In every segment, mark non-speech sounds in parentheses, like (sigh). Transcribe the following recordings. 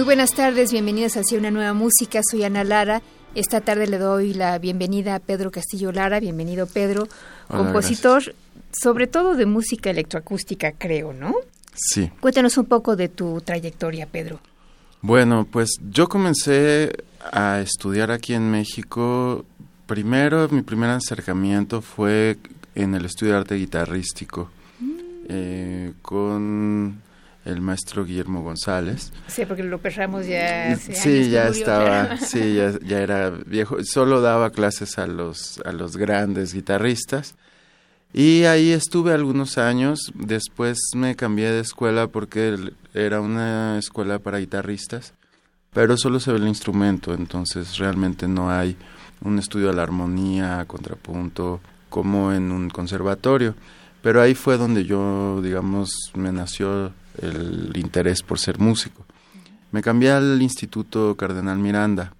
Muy buenas tardes, bienvenidos hacia una nueva música. Soy Ana Lara. Esta tarde le doy la bienvenida a Pedro Castillo Lara. Bienvenido, Pedro. compositor, sobre todo de música electroacústica, creo, ¿no? Sí. Cuéntanos un poco de tu trayectoria, Pedro. Bueno, pues yo comencé a estudiar aquí en México. Primero, mi primer acercamiento fue en el estudio de arte guitarrístico eh, con el maestro Guillermo González. Sí, porque López Ramos ya sí ya estaba sí ya, ya, era viejo. Solo daba clases a los a los grandes guitarristas. Y ahí estuve algunos años. Después me cambié de escuela porque era una escuela para guitarristas pero solo se ve el instrumento. Entonces realmente no hay un estudio de la armonía contrapunto como en un conservatorio. Pero ahí fue donde yo digamos me nació el interés por ser músico. Me cambié al Instituto Cardenal Miranda,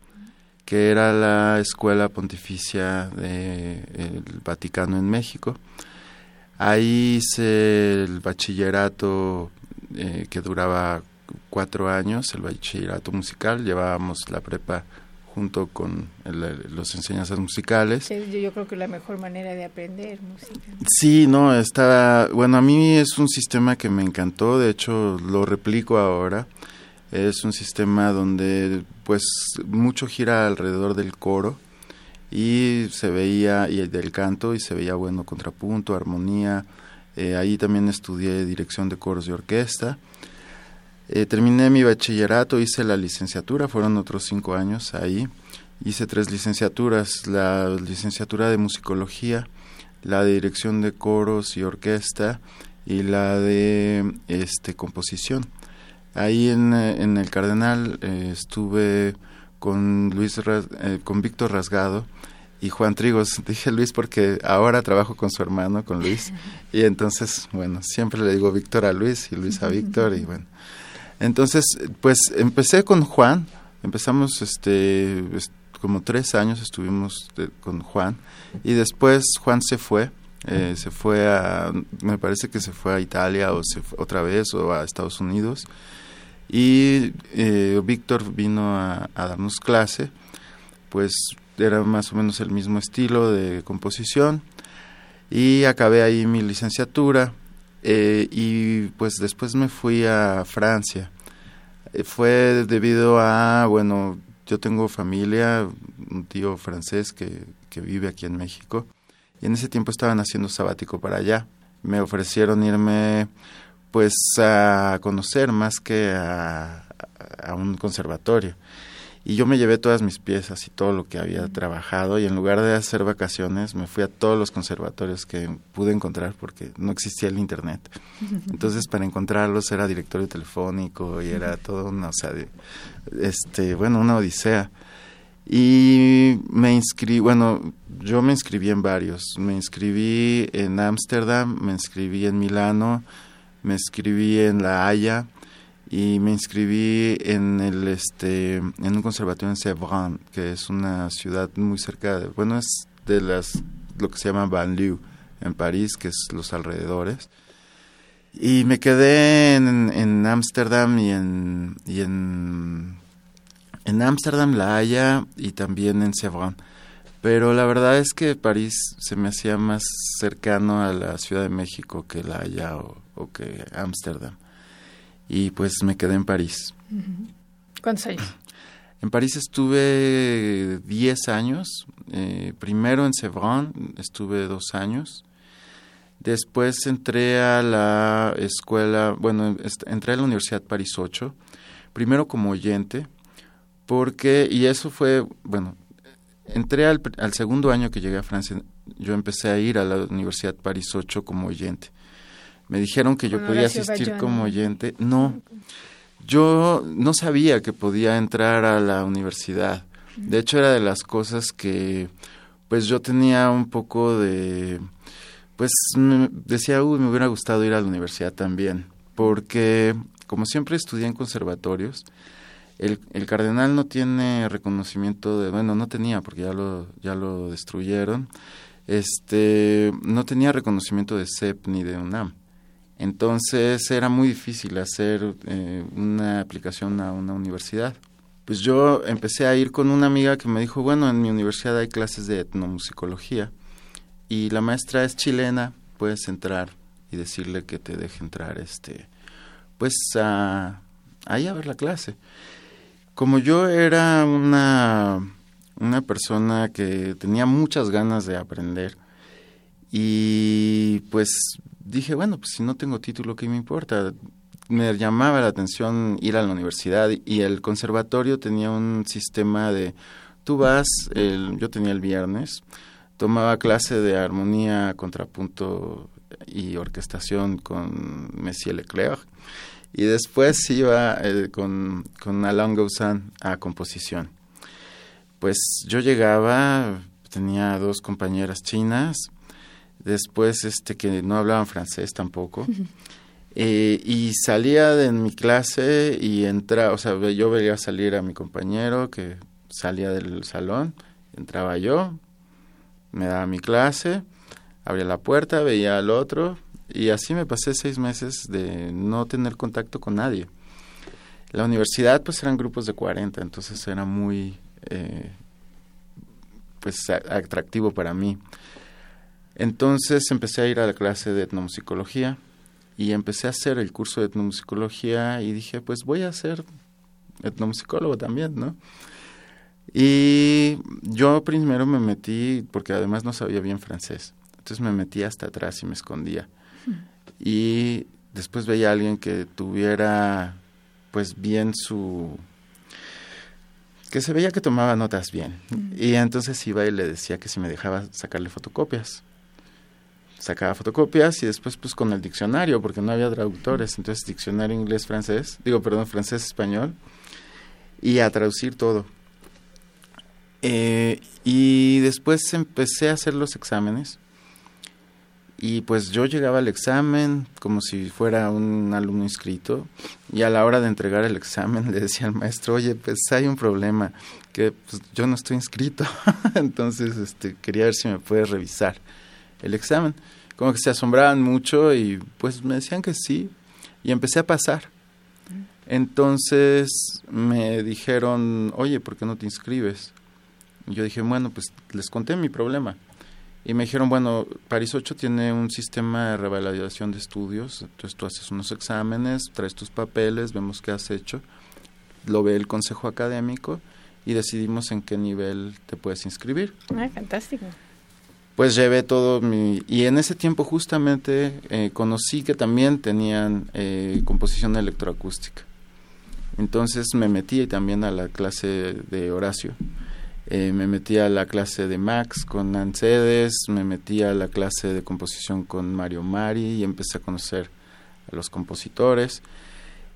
que era la escuela pontificia del Vaticano en México. Ahí hice el bachillerato eh, que duraba cuatro años, el bachillerato musical, llevábamos la prepa junto con los enseñanzas musicales. yo, creo que la mejor manera de aprender música. Sí, no, está, bueno, a mí es un sistema que me encantó, de hecho lo replico ahora. Es un sistema donde pues mucho gira alrededor del coro y se veía, y del canto, y se veía bueno contrapunto, armonía. Eh, ahí también estudié dirección de coros y orquesta eh, terminé mi bachillerato, hice la licenciatura, fueron otros cinco años ahí. Hice tres licenciaturas, la licenciatura de musicología, la de dirección de coros y orquesta y la de este composición. Ahí en, en el Cardenal eh, estuve con Luis eh, con Víctor Rasgado y Juan Trigos. (laughs) Dije Luis porque ahora trabajo con su hermano, con Luis, (laughs) y entonces, bueno, siempre le digo Víctor a Luis y Luis a Víctor y (laughs) bueno, entonces, pues empecé con Juan, empezamos este como tres años estuvimos con Juan. Y después Juan se fue, eh, se fue a, me parece que se fue a Italia o se fue otra vez o a Estados Unidos. Y eh, Víctor vino a, a, darnos clase, pues era más o menos el mismo estilo de composición. Y acabé ahí mi licenciatura eh, y pues después me fui a Francia. Eh, fue debido a, bueno, yo tengo familia, un tío francés que, que vive aquí en México, y en ese tiempo estaban haciendo sabático para allá. Me ofrecieron irme pues a conocer más que a, a un conservatorio y yo me llevé todas mis piezas y todo lo que había trabajado y en lugar de hacer vacaciones me fui a todos los conservatorios que pude encontrar porque no existía el internet. (laughs) Entonces para encontrarlos era directorio telefónico y era todo una, o sea, este, bueno, una odisea. Y me inscribí, bueno, yo me inscribí en varios. Me inscribí en Ámsterdam, me inscribí en Milano, me inscribí en La Haya, y me inscribí en el este en un conservatorio en Sevran que es una ciudad muy cerca de bueno es de las lo que se llama banlieue en París que es los alrededores. Y me quedé en Ámsterdam y en y en en Ámsterdam La Haya y también en Sevran. Pero la verdad es que París se me hacía más cercano a la Ciudad de México que La Haya o, o que Ámsterdam y pues me quedé en París. ¿Cuántos años? En París estuve 10 años, eh, primero en Sevran estuve dos años, después entré a la escuela, bueno, entré a la Universidad París 8, primero como oyente, porque, y eso fue, bueno, entré al, al segundo año que llegué a Francia, yo empecé a ir a la Universidad París 8 como oyente me dijeron que yo podía asistir como oyente. No, yo no sabía que podía entrar a la universidad. De hecho, era de las cosas que, pues yo tenía un poco de, pues decía, uy, me hubiera gustado ir a la universidad también, porque como siempre estudié en conservatorios, el, el, cardenal no tiene reconocimiento de, bueno, no tenía porque ya lo, ya lo destruyeron, este, no tenía reconocimiento de CEP ni de UNAM. Entonces era muy difícil hacer eh, una aplicación a una universidad. Pues yo empecé a ir con una amiga que me dijo, bueno, en mi universidad hay clases de etnomusicología y la maestra es chilena, puedes entrar y decirle que te deje entrar, este, pues a, ahí a ver la clase como yo era una, una persona que tenía muchas ganas de aprender y pues dije, bueno, pues si no tengo título, ¿qué me importa? Me llamaba la atención ir a la universidad y el conservatorio tenía un sistema de, tú vas, el, yo tenía el viernes, tomaba clase de armonía, contrapunto y orquestación con Messier Leclerc y después iba eh, con, con Alain Gouzan a composición. Pues yo llegaba, tenía dos compañeras chinas, después este que no hablaban francés tampoco, eh, y salía de mi clase y entraba, o sea, yo veía salir a mi compañero que salía del salón, entraba yo, me daba mi clase, abría la puerta, veía al otro, y así me pasé seis meses de no tener contacto con nadie. La universidad pues eran grupos de 40, entonces era muy eh, pues atractivo para mí. Entonces empecé a ir a la clase de etnomusicología y empecé a hacer el curso de etnomusicología y dije pues voy a ser etnomusicólogo también, ¿no? Y yo primero me metí, porque además no sabía bien francés, entonces me metí hasta atrás y me escondía. Y después veía a alguien que tuviera pues bien su que se veía que tomaba notas bien. Y entonces iba y le decía que si me dejaba sacarle fotocopias sacaba fotocopias y después pues con el diccionario porque no había traductores. Entonces diccionario inglés francés digo perdón francés español y a traducir todo. Eh, y después empecé a hacer los exámenes. Y pues yo llegaba al examen como si fuera un alumno inscrito y a la hora de entregar el examen le decía al maestro, oye, pues hay un problema, que pues, yo no estoy inscrito, (laughs) entonces este, quería ver si me puedes revisar el examen. Como que se asombraban mucho y pues me decían que sí y empecé a pasar. Entonces me dijeron, oye, ¿por qué no te inscribes? Y yo dije, bueno, pues les conté mi problema y me dijeron, bueno, París 8 tiene un sistema de revalidación de estudios, entonces tú haces unos exámenes, traes tus papeles, vemos qué has hecho, lo ve el consejo académico y decidimos en qué nivel te puedes inscribir. Ah, fantástico. Pues llevé todo mi... Y en ese tiempo justamente eh, conocí que también tenían eh, composición electroacústica. Entonces me metí también a la clase de Horacio. Eh, me metí a la clase de Max con Ancedes, me metí a la clase de composición con Mario Mari y empecé a conocer a los compositores.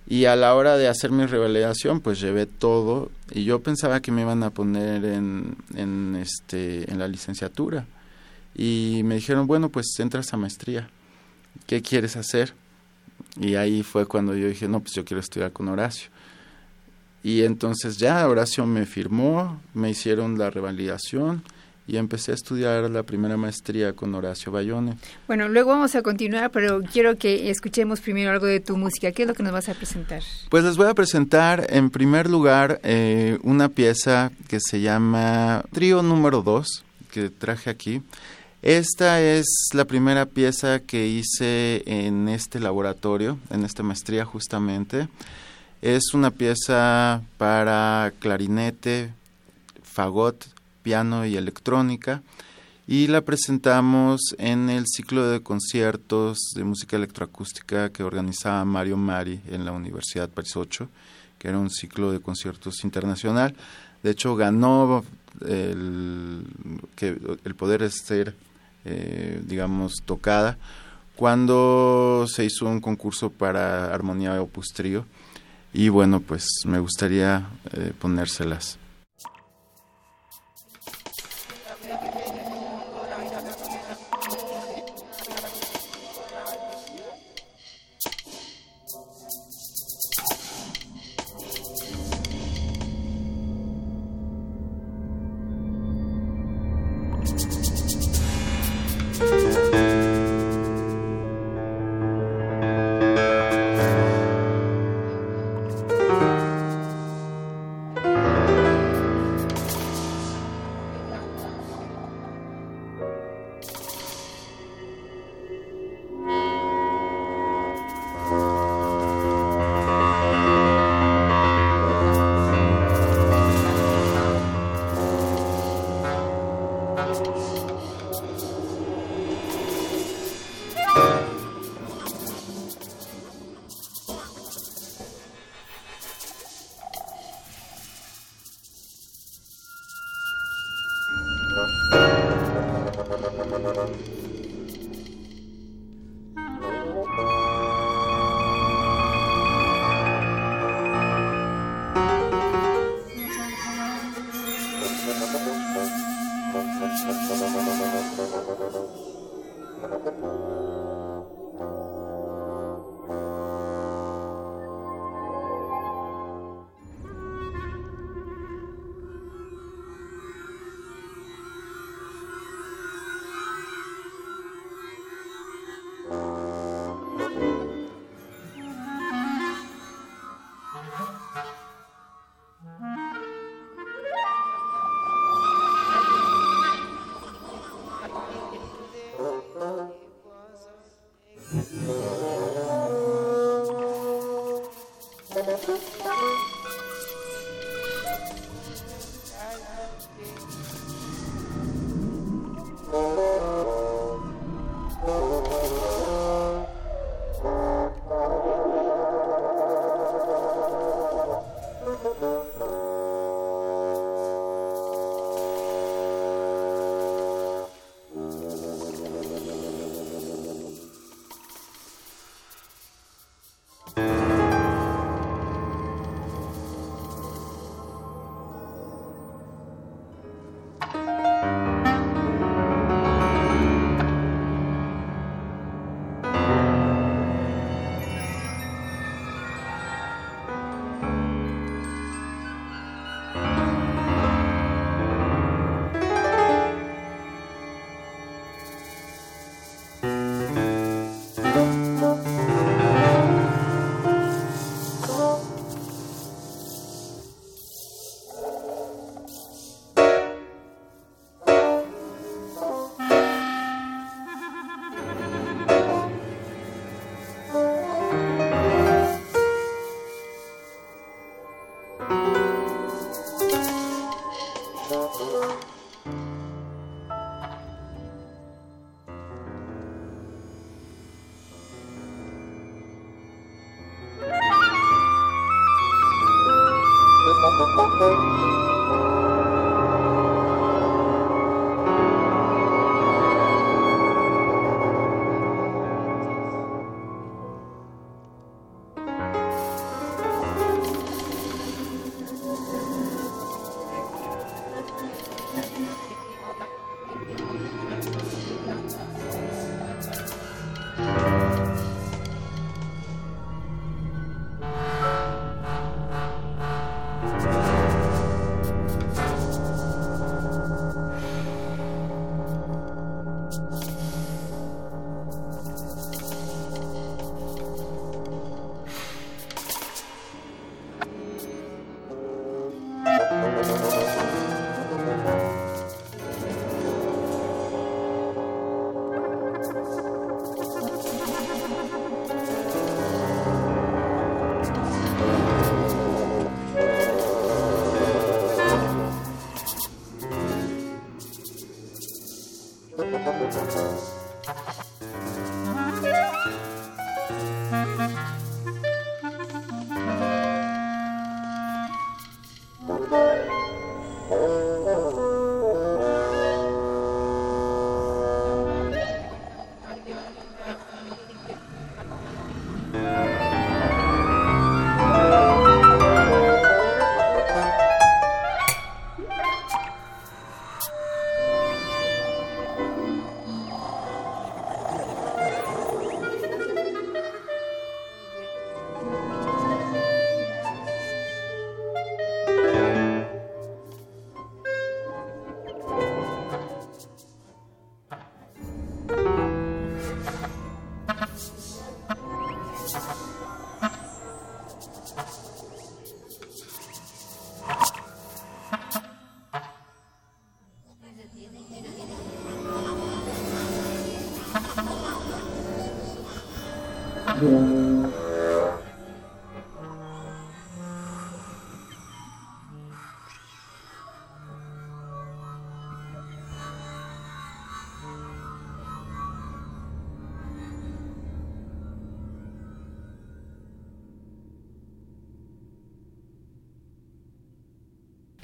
Y a la hora de hacer mi revelación, pues llevé todo y yo pensaba que me iban a poner en, en, este, en la licenciatura. Y me dijeron, bueno, pues entras a maestría. ¿Qué quieres hacer? Y ahí fue cuando yo dije, no, pues yo quiero estudiar con Horacio. Y entonces ya Horacio me firmó, me hicieron la revalidación y empecé a estudiar la primera maestría con Horacio Bayone. Bueno, luego vamos a continuar, pero quiero que escuchemos primero algo de tu música. ¿Qué es lo que nos vas a presentar? Pues les voy a presentar en primer lugar eh, una pieza que se llama Trío número 2, que traje aquí. Esta es la primera pieza que hice en este laboratorio, en esta maestría justamente. Es una pieza para clarinete, fagot, piano y electrónica y la presentamos en el ciclo de conciertos de música electroacústica que organizaba Mario Mari en la Universidad París 8, que era un ciclo de conciertos internacional. De hecho, ganó el, que, el poder ser, eh, digamos, tocada, cuando se hizo un concurso para Armonía Opus Trío. Y bueno, pues me gustaría eh, ponérselas.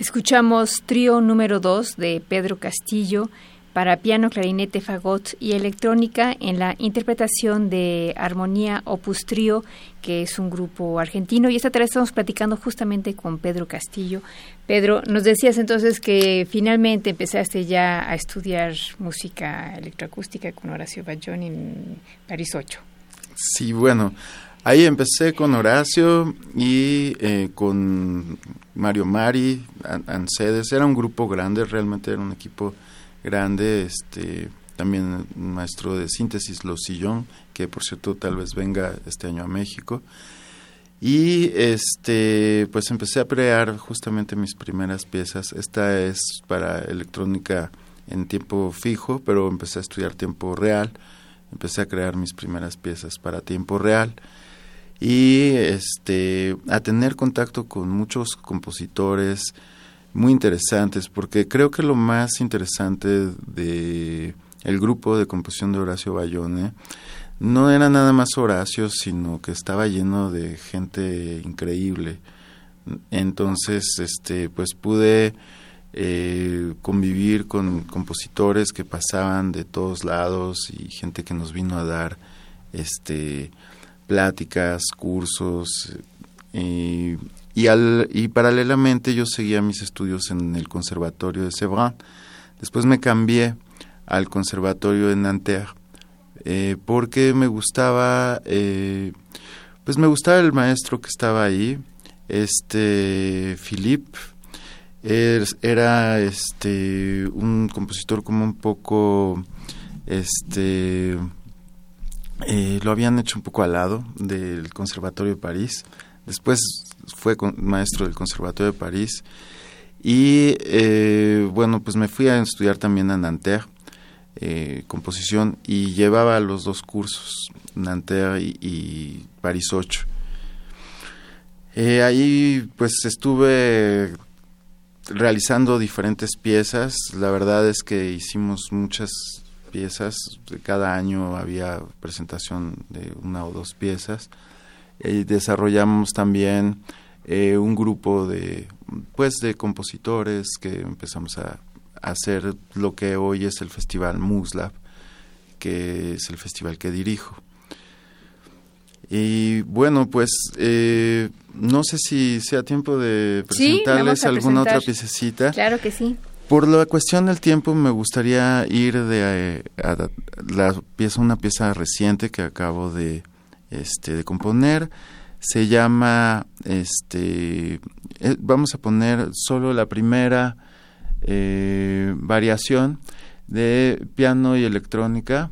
Escuchamos trío número 2 de Pedro Castillo para piano, clarinete, fagot y electrónica en la interpretación de Armonía Opus Trío, que es un grupo argentino. Y esta tarde estamos platicando justamente con Pedro Castillo. Pedro, nos decías entonces que finalmente empezaste ya a estudiar música electroacústica con Horacio Ballón en París 8. Sí, bueno, Ahí empecé con Horacio y eh, con Mario Mari, Ancedes. Era un grupo grande, realmente era un equipo grande. Este, también maestro de síntesis, Los Sillón, que por cierto tal vez venga este año a México. Y este, pues empecé a crear justamente mis primeras piezas. Esta es para electrónica en tiempo fijo, pero empecé a estudiar tiempo real. Empecé a crear mis primeras piezas para tiempo real y este a tener contacto con muchos compositores muy interesantes porque creo que lo más interesante de el grupo de composición de Horacio Bayone no era nada más Horacio sino que estaba lleno de gente increíble. Entonces este pues pude eh, convivir con compositores que pasaban de todos lados y gente que nos vino a dar este pláticas, cursos y, al, y paralelamente yo seguía mis estudios en el Conservatorio de Sevran. Después me cambié al Conservatorio de Nanterre eh, porque me gustaba, eh, pues me gustaba el maestro que estaba ahí, este Philippe, era este un compositor como un poco este eh, lo habían hecho un poco al lado del Conservatorio de París. Después fue maestro del Conservatorio de París. Y eh, bueno, pues me fui a estudiar también a Nanterre, eh, composición, y llevaba los dos cursos, Nanterre y, París 8. ahí pues estuve realizando diferentes piezas. La verdad es que hicimos muchas piezas. Cada año había presentación de una o dos piezas. Y desarrollamos también eh, un grupo de, pues, de compositores que empezamos a, hacer lo que hoy es el Festival Muslab, que es el festival que dirijo. Y bueno, pues eh, no sé si sea tiempo de presentarles alguna otra piececita. Claro que sí. Por la cuestión del tiempo me gustaría ir de a, la pieza una pieza reciente que acabo de este de componer se llama este eh, vamos a poner solo la primera eh, variación de piano y electrónica.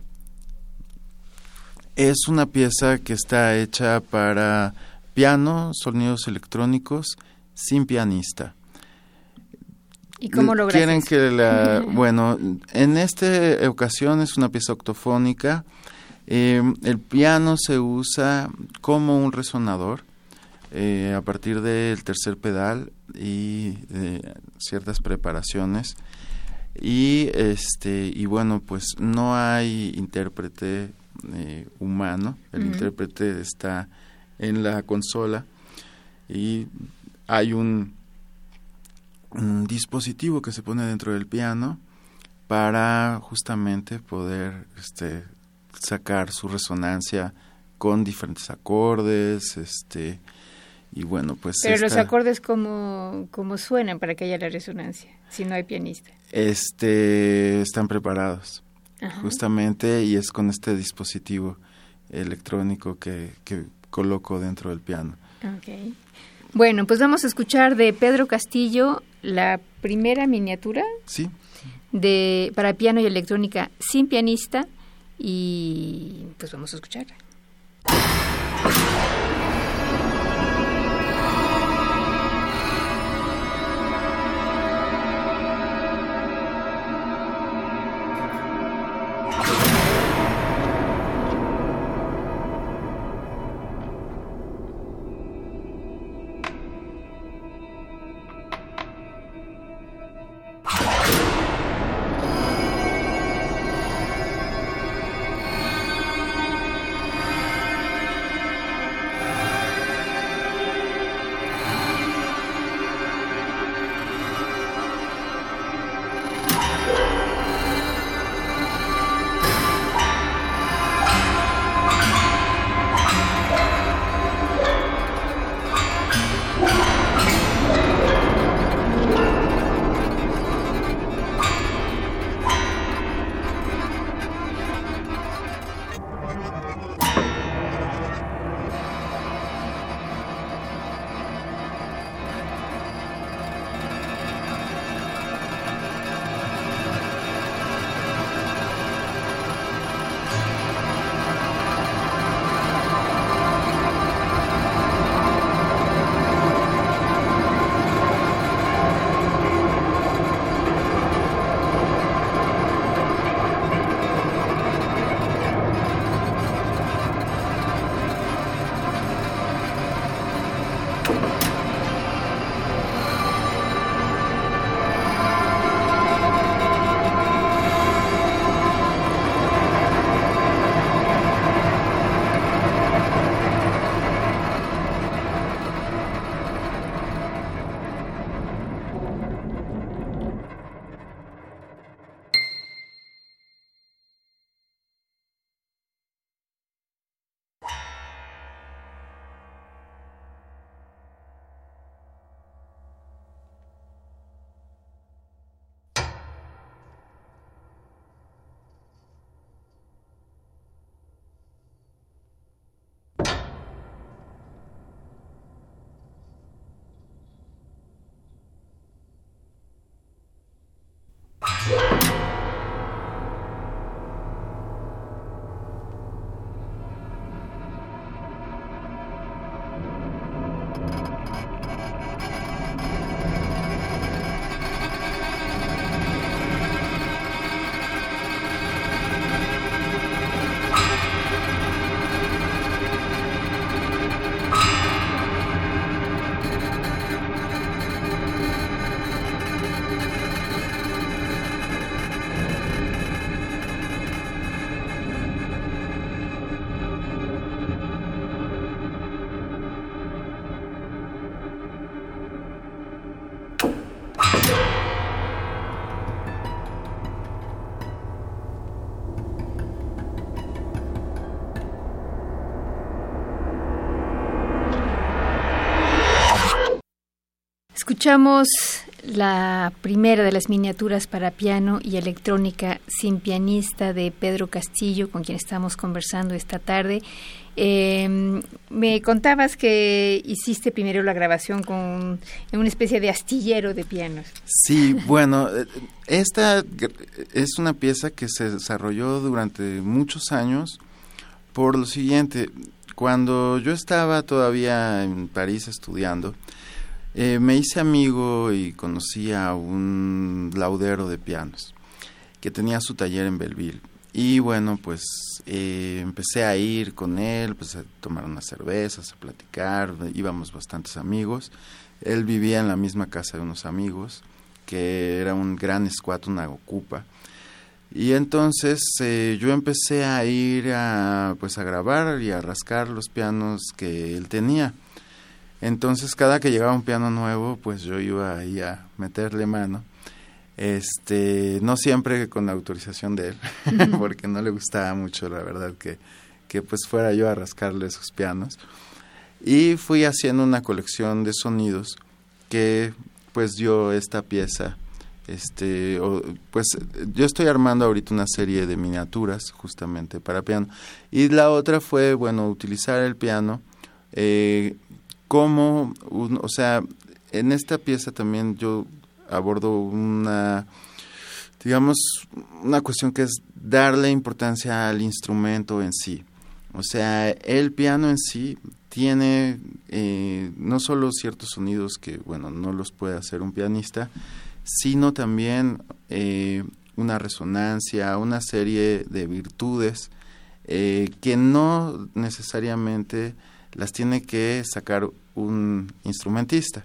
Es una pieza que está hecha para piano sonidos electrónicos sin pianista. ¿Y cómo Quieren que la... (laughs) bueno, en esta ocasión es una pieza octofónica. Eh, el piano se usa como un resonador eh, a partir del tercer pedal y de ciertas preparaciones. Y, este, y bueno, pues no hay intérprete eh, humano. El intérprete está en la consola y hay un un dispositivo que se pone dentro del piano para justamente poder este, sacar su resonancia con diferentes acordes, este y bueno, pues Pero los acordes como como suenan para que haya la resonancia, si no hay pianista. Este están preparados. Justamente y es con este dispositivo electrónico que, que coloco dentro del piano. Okay. Bueno, pues vamos a escuchar de Pedro Castillo la primera miniatura sí. de para piano y electrónica sin pianista y pues vamos a escucharla. Escuchamos la primera de las miniaturas para piano y electrónica sin pianista de Pedro Castillo, con quien estamos conversando esta tarde. Em, me contabas que hiciste primero la grabación con en una especie de astillero de pianos. Sí, bueno, eh, esta es una pieza que se desarrolló durante muchos años por lo siguiente. Cuando yo estaba todavía en París estudiando, eh, me hice amigo y conocí a un laudero de pianos que tenía su taller en Belleville. Y bueno, pues eh, empecé a ir con él, pues a tomar unas cervezas, a platicar, íbamos bastantes amigos. Él vivía en la misma casa de unos amigos, que era un gran squat, una ocupa. Y entonces eh, yo empecé a ir a, pues a grabar y a rascar los pianos que él tenía. Entonces cada que llegaba un piano nuevo, pues yo iba ahí a meterle mano. Este, no siempre con la autorización de él, (laughs) porque no le gustaba mucho, la verdad, que, que pues fuera yo a rascarle esos pianos. Y fui haciendo una colección de sonidos que pues dio esta pieza. Este, pues yo estoy armando ahorita una serie de miniaturas justamente para piano. Y la otra fue, bueno, utilizar el piano eh, como, o sea, en esta pieza también yo abordo una, digamos, una cuestión que es darle importancia al instrumento en sí. O sea, el piano en sí tiene eh, no solo ciertos sonidos que, bueno, no los puede hacer un pianista, sino también eh, una resonancia, una serie de virtudes eh, que no necesariamente las tiene que sacar un instrumentista.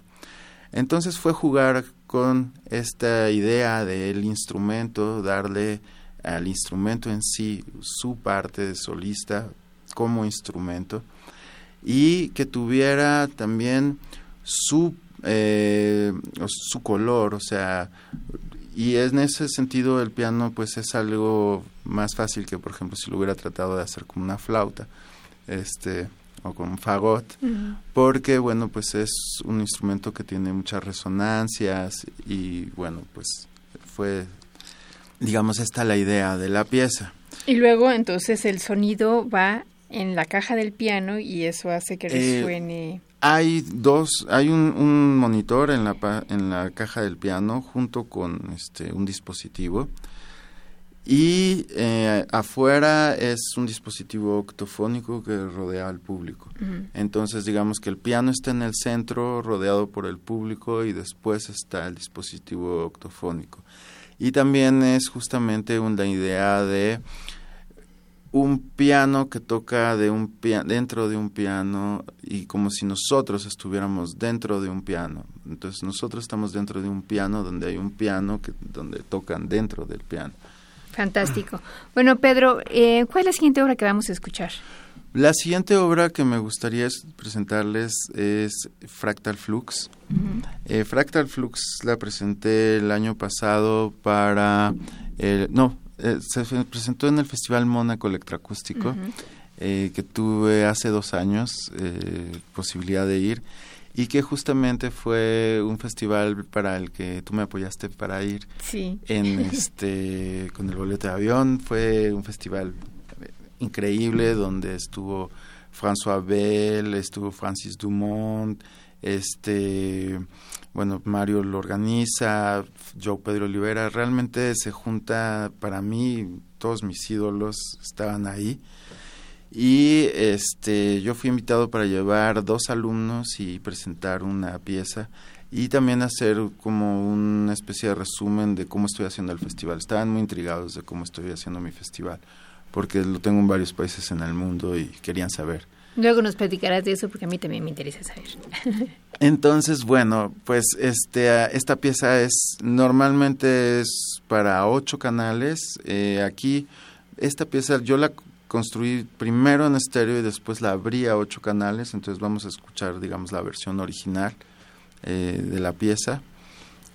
Entonces fue jugar con esta idea del instrumento, darle al instrumento en sí su parte de solista como instrumento y que tuviera también su, eh, su color, o sea, y en ese sentido el piano pues es algo más fácil que por ejemplo si lo hubiera tratado de hacer como una flauta. Este, o con fagot, porque bueno, pues es un instrumento que tiene muchas resonancias y bueno, pues fue, digamos, esta la idea de la pieza. Y luego entonces el sonido va en la caja del piano y eso hace que eh, resuene. hay dos, hay un, un, monitor en la, en la caja del piano junto con este, un dispositivo y eh, afuera es un dispositivo octofónico que rodea al público. Entonces, digamos que el piano está en el centro, rodeado por el público, y después está el dispositivo octofónico. Y también es justamente una idea de un piano que toca de un dentro de un piano y como si nosotros estuviéramos dentro de un piano. Entonces nosotros estamos dentro de un piano donde hay un piano que donde tocan dentro del piano. Fantástico. Bueno, Pedro, eh, ¿cuál es la siguiente obra que vamos a escuchar? La siguiente obra que me gustaría presentarles es Fractal Flux. Eh, Fractal Flux la presenté el año pasado para... no, eh, se presentó en el Festival Mónaco Electroacústico, que tuve hace dos años posibilidad de ir y que justamente fue un festival para el que tú me apoyaste para ir. Sí. En (laughs) este con el boleto de avión fue un festival increíble donde estuvo François Bell, estuvo Francis Dumont, este bueno, Mario lo organiza, Joe Pedro Olivera, realmente se junta para mí todos mis ídolos estaban ahí y este yo fui invitado para llevar dos alumnos y presentar una pieza y también hacer como una especie de resumen de cómo estoy haciendo el festival. Estaban muy intrigados de cómo estoy haciendo mi festival, porque lo tengo en varios países en el mundo y querían saber. Luego nos platicarás de eso porque a mí también me interesa saber. (laughs) Entonces, bueno, pues este esta pieza es normalmente es para ocho canales. Eh, aquí esta pieza yo la construí primero en estéreo y después la abrí a ocho canales, entonces vamos a escuchar, digamos, la versión original eh, de la pieza.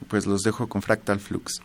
Pues los dejo con Fractal Flux.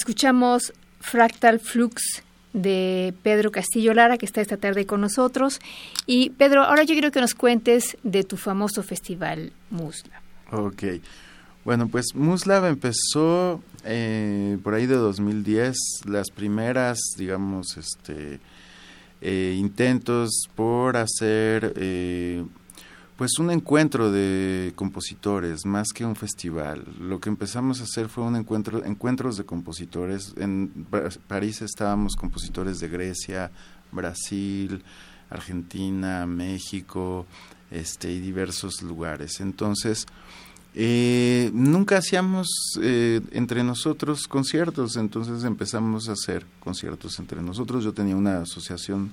Escuchamos Fractal Flux de Pedro Castillo Lara, que está esta tarde con nosotros. Y Pedro, ahora yo quiero que nos cuentes de tu famoso festival Muslab. Ok. Bueno, pues Muslab empezó eh, por ahí de 2010. Las primeras, digamos, este, eh, intentos por hacer eh, pues un encuentro de compositores más que un festival. Lo que empezamos a hacer fue un encuentro, encuentros de compositores. En París estábamos compositores de Grecia, Brasil, Argentina, México, este y diversos lugares. Entonces eh, nunca hacíamos eh, entre nosotros conciertos, entonces empezamos a hacer conciertos entre nosotros. Yo tenía una asociación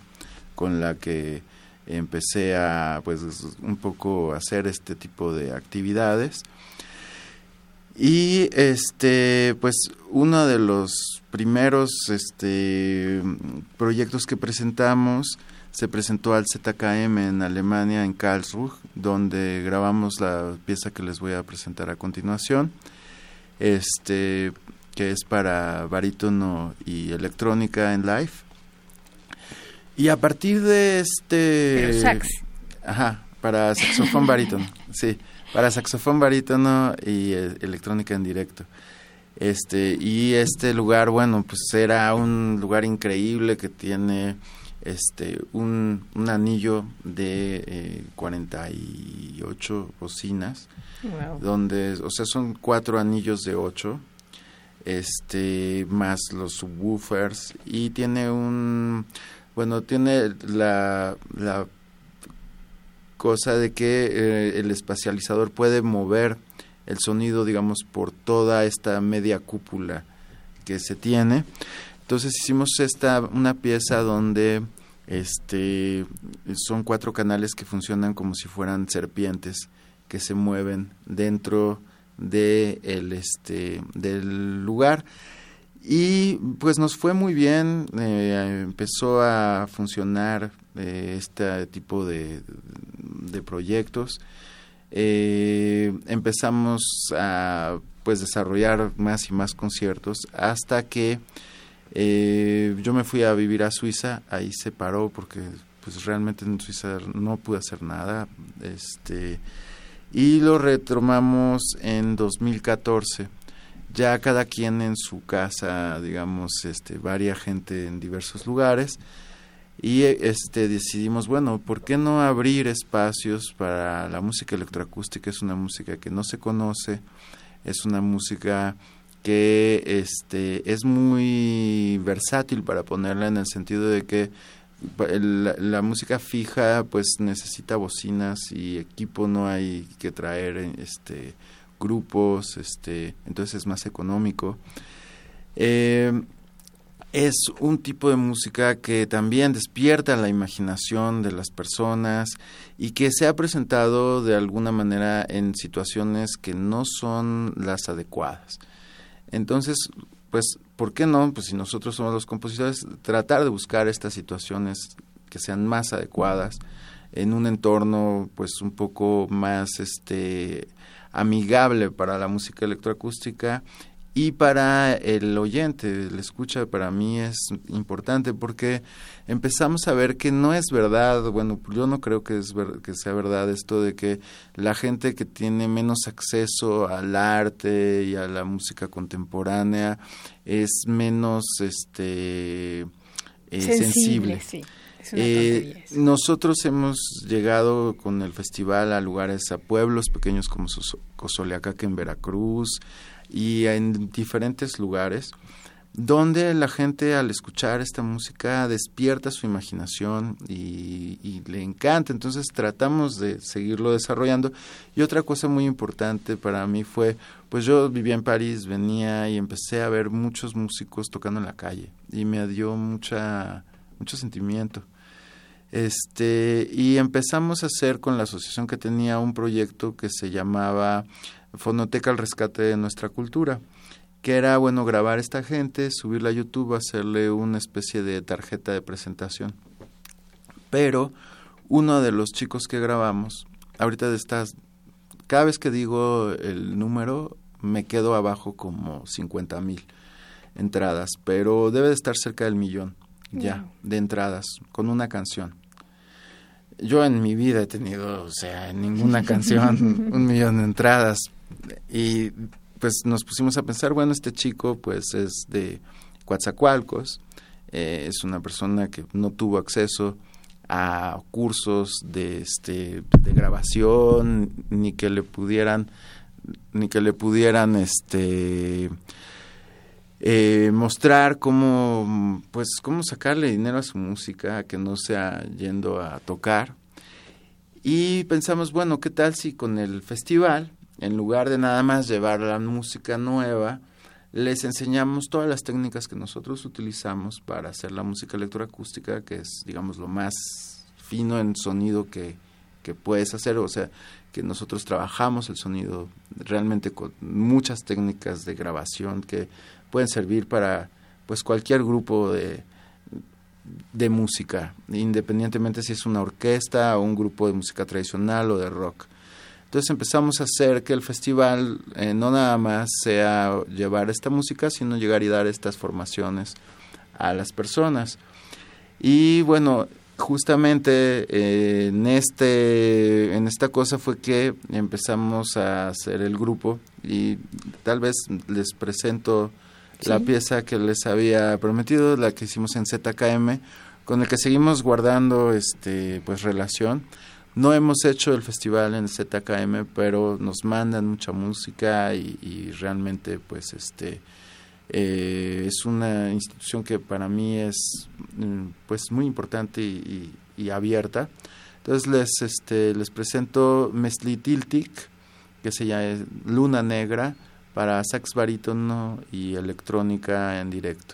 con la que empecé a pues un poco hacer este tipo de actividades. Y este pues uno de los primeros este proyectos que presentamos se presentó al ZKM en Alemania en Karlsruhe donde grabamos la pieza que les voy a presentar a continuación este que es para barítono y electrónica en live y a partir de este... sax. Ajá, para saxofón barítono, (laughs) sí, para saxofón barítono y eh, electrónica en directo. Este, y este lugar, bueno, pues era un lugar increíble que tiene este un, un anillo de eh, 48 bocinas, donde, o sea, son cuatro anillos de ocho, este, más los subwoofers, y tiene un bueno, tiene la, la cosa de que eh, el espacializador puede mover el sonido, digamos, por toda esta media cúpula que se tiene. Entonces hicimos esta una pieza donde este son cuatro canales que funcionan como si fueran serpientes que se mueven dentro de el este del lugar y pues nos fue muy bien, eh, empezó a funcionar eh, este tipo de, de proyectos. Eh, empezamos a pues desarrollar más y más conciertos hasta que yo me fui a vivir a Suiza, ahí se paró porque pues realmente en Suiza no pude hacer nada, este y lo retomamos en 2014 ya cada quien en su casa, digamos, este, varia gente en diversos lugares y este decidimos, bueno, ¿por qué no abrir espacios para la música electroacústica? Es una música que no se conoce, es una música que este es muy versátil para ponerla en el sentido de que la música fija pues necesita bocinas y equipo no hay que traer este grupos, este, entonces es más económico. Eh, es un tipo de música que también despierta la imaginación de las personas y que se ha presentado de alguna manera en situaciones que no son las adecuadas. Entonces, pues, ¿por qué no? Pues si nosotros somos los compositores, tratar de buscar estas situaciones que sean más adecuadas en un entorno pues un poco más este amigable para la música electroacústica y para el oyente, el escucha para mí es importante porque empezamos a ver que no es verdad, bueno, yo no creo que es que sea verdad esto de que la gente que tiene menos acceso al arte y a la música contemporánea es menos este eh, sensible. Eh, nosotros hemos llegado con el festival a lugares, a pueblos pequeños como Cozoleacaque en Veracruz y en diferentes lugares donde la gente al escuchar esta música despierta su imaginación y, y, le encanta. Entonces tratamos de seguirlo desarrollando. Y otra cosa muy importante para mí fue, pues yo vivía en París, venía y empecé a ver muchos músicos tocando en la calle y me dio mucha, mucho sentimiento. Este, y empezamos a hacer con la asociación que tenía un proyecto que se llamaba Fonoteca al Rescate de Nuestra Cultura, que era, bueno, grabar a esta gente, subirla a YouTube, hacerle una especie de tarjeta de presentación. Pero uno de los chicos que grabamos, ahorita de estas, cada vez que digo el número, me quedo abajo como 50 mil. entradas, pero debe de estar cerca del millón ya de entradas con una canción. Yo en mi vida he tenido, o sea, en ninguna canción (laughs) un millón de entradas y pues nos pusimos a pensar, bueno, este chico pues es de Coatzacoalcos, eh, es una persona que no tuvo acceso a cursos de este de grabación ni que le pudieran ni que le pudieran este eh, mostrar cómo pues cómo sacarle dinero a su música que no sea yendo a tocar. Y pensamos bueno qué tal si con el festival en lugar de nada más llevar la música nueva les enseñamos todas las técnicas que nosotros utilizamos para hacer la música electroacústica que es digamos lo más fino en sonido que, que puedes hacer o sea que nosotros trabajamos el sonido realmente con muchas técnicas de grabación que pueden servir para pues cualquier grupo de, de música, independientemente si es una orquesta o un grupo de música tradicional o de rock. Entonces empezamos a hacer que el festival eh, no nada más sea llevar esta música, sino llegar y dar estas formaciones a las personas. Y bueno, justamente eh, en este en esta cosa fue que empezamos a hacer el grupo y tal vez les presento la pieza que les había prometido, la que hicimos en ZKM, con el que seguimos guardando este pues relación. No hemos hecho el festival en ZKM, pero nos mandan mucha música y, realmente pues este eh, es una institución que para mí es mm, pues muy importante y, abierta. Entonces les este les presento Meslitiltic, que se llama Luna Negra, para sax barítono y electrónica en directo.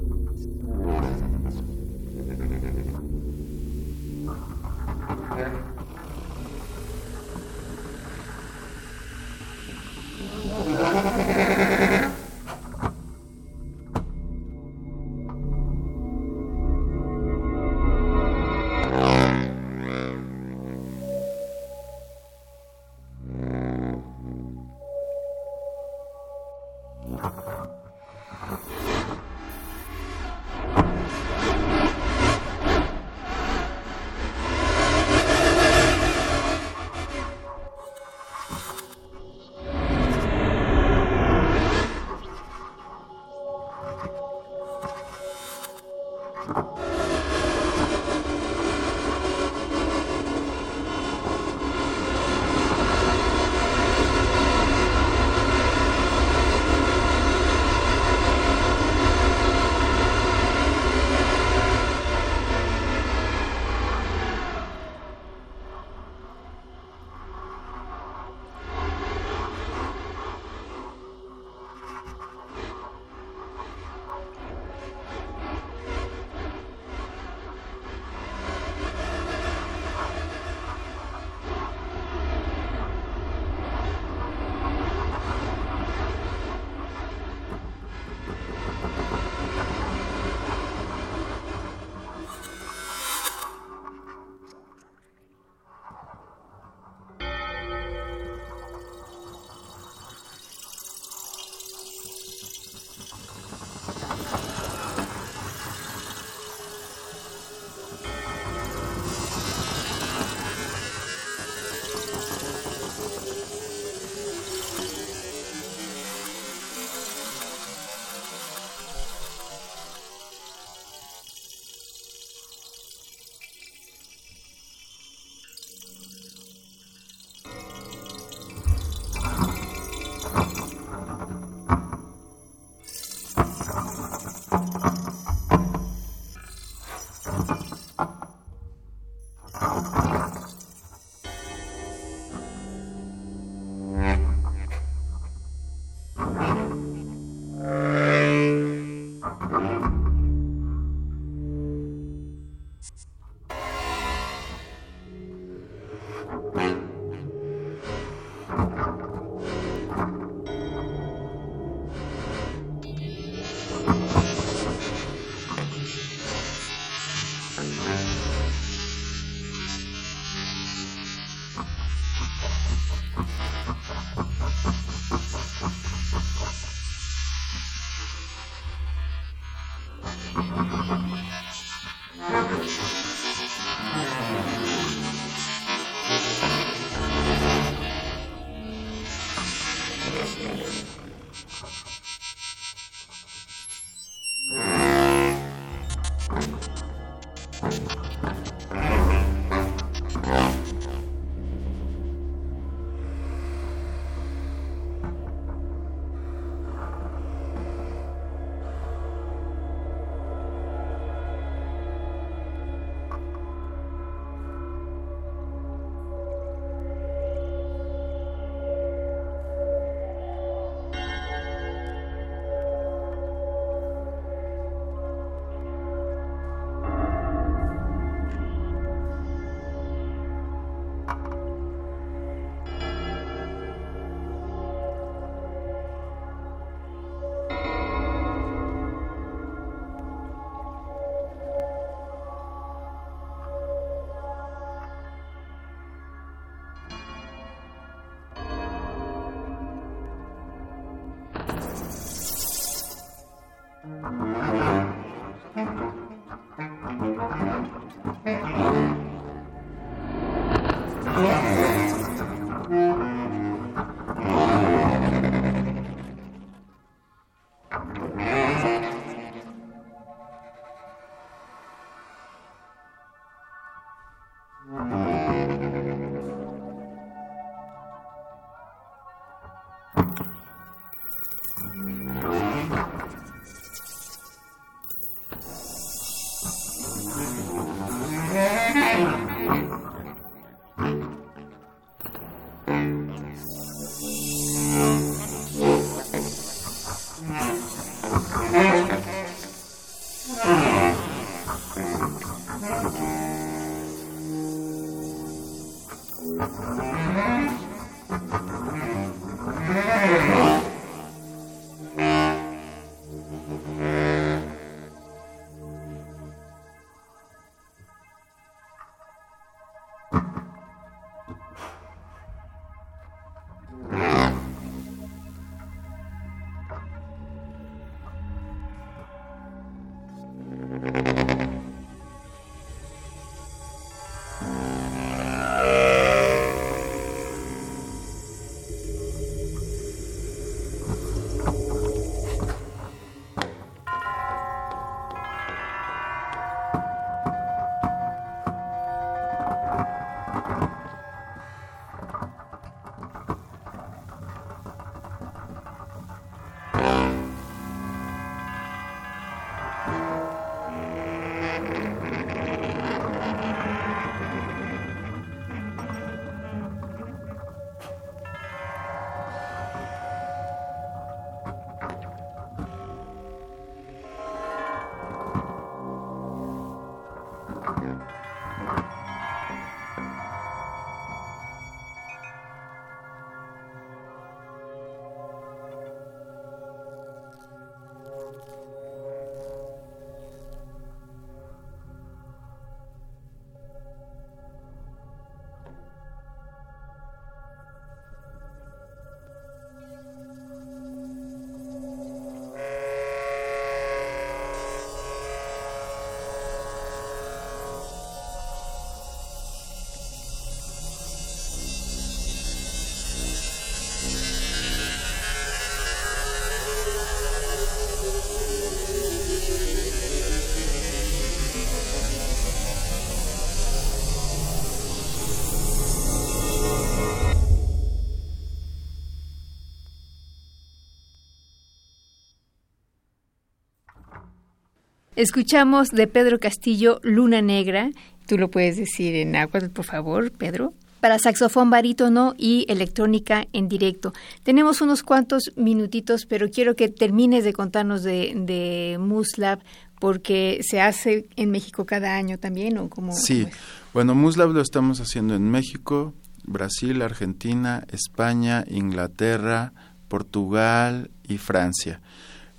Escuchamos de Pedro Castillo Luna Negra. Tú lo puedes decir en agua, por favor, Pedro. Para saxofón barítono y electrónica en directo. Tenemos unos cuantos minutitos, pero quiero que termines de contarnos de, de Muslab, porque se hace en México cada año también, ¿o cómo? Sí, bueno, Muslab lo estamos haciendo en México, Brasil, Argentina, España, Inglaterra, Portugal y Francia.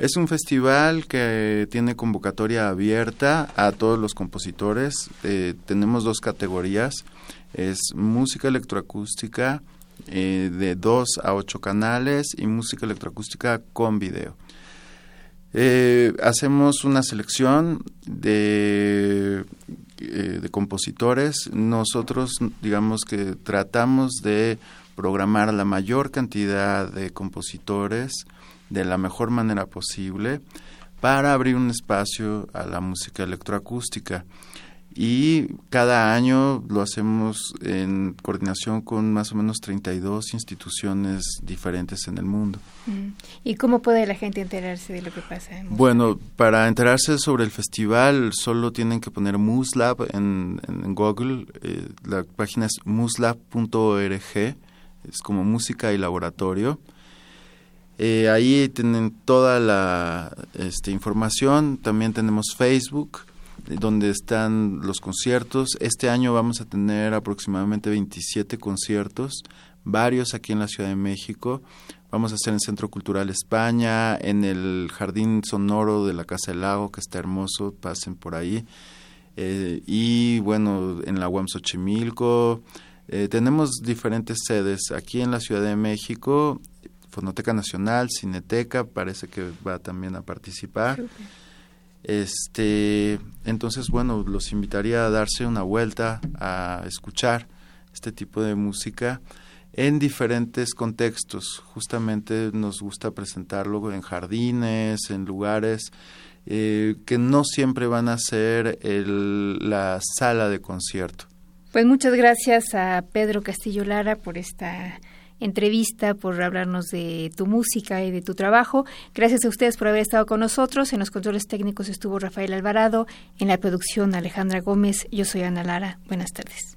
Es un festival que tiene convocatoria abierta a todos los compositores. Eh, tenemos dos categorías. Es música electroacústica eh, de dos a ocho canales y música electroacústica con video. Eh, hacemos una selección de, eh, de compositores. Nosotros, digamos que tratamos de programar la mayor cantidad de compositores de la mejor manera posible para abrir un espacio a la música electroacústica y cada año lo hacemos en coordinación con más o menos 32 instituciones diferentes en el mundo. Mm. ¿Y cómo puede la gente enterarse de lo que pasa? bueno, para enterarse sobre el festival solo tienen que poner Muslab en, en Google. Eh, la página es muslab.org, es como música y laboratorio. Eh, ahí tienen toda la este, información. También tenemos Facebook donde están los conciertos. Este año vamos a tener aproximadamente 27 conciertos, varios aquí en la Ciudad de México. Vamos a hacer en Centro Cultural España, en el Jardín Sonoro de la Casa del Lago, que está hermoso, pasen por ahí. Eh, y bueno, en la UAM Xochimilco. Eh, tenemos diferentes sedes aquí en la Ciudad de México, Fonoteca Nacional, Cineteca, parece que va también a participar. Este, entonces, bueno, los invitaría a darse una vuelta, a escuchar este tipo de música en diferentes contextos. Justamente nos gusta presentarlo en jardines, en lugares eh, que no siempre van a ser la sala de concierto. Pues muchas gracias a Pedro Castillo Lara por esta entrevista, por hablarnos de tu música y de tu trabajo. Gracias a ustedes por haber estado con nosotros. En los controles técnicos estuvo Rafael Alvarado, en la producción Alejandra Gómez. Yo soy Ana Lara. Buenas tardes.